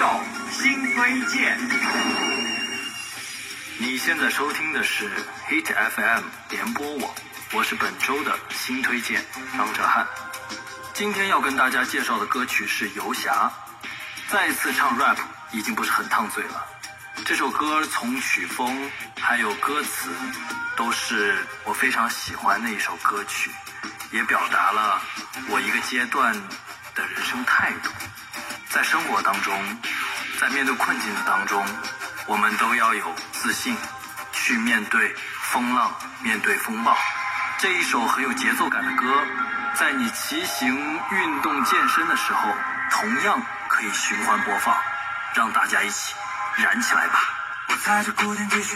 动新推荐。你现在收听的是 Hit FM 联播网，我是本周的新推荐张哲瀚。今天要跟大家介绍的歌曲是《游侠》，再次唱 rap 已经不是很烫嘴了。这首歌从曲风还有歌词，都是我非常喜欢的一首歌曲，也表达了我一个阶段的人生态度。在生活当中，在面对困境的当中，我们都要有自信，去面对风浪，面对风暴。这一首很有节奏感的歌，在你骑行、运动、健身的时候，同样可以循环播放，让大家一起燃起来吧。我踩着古典继续。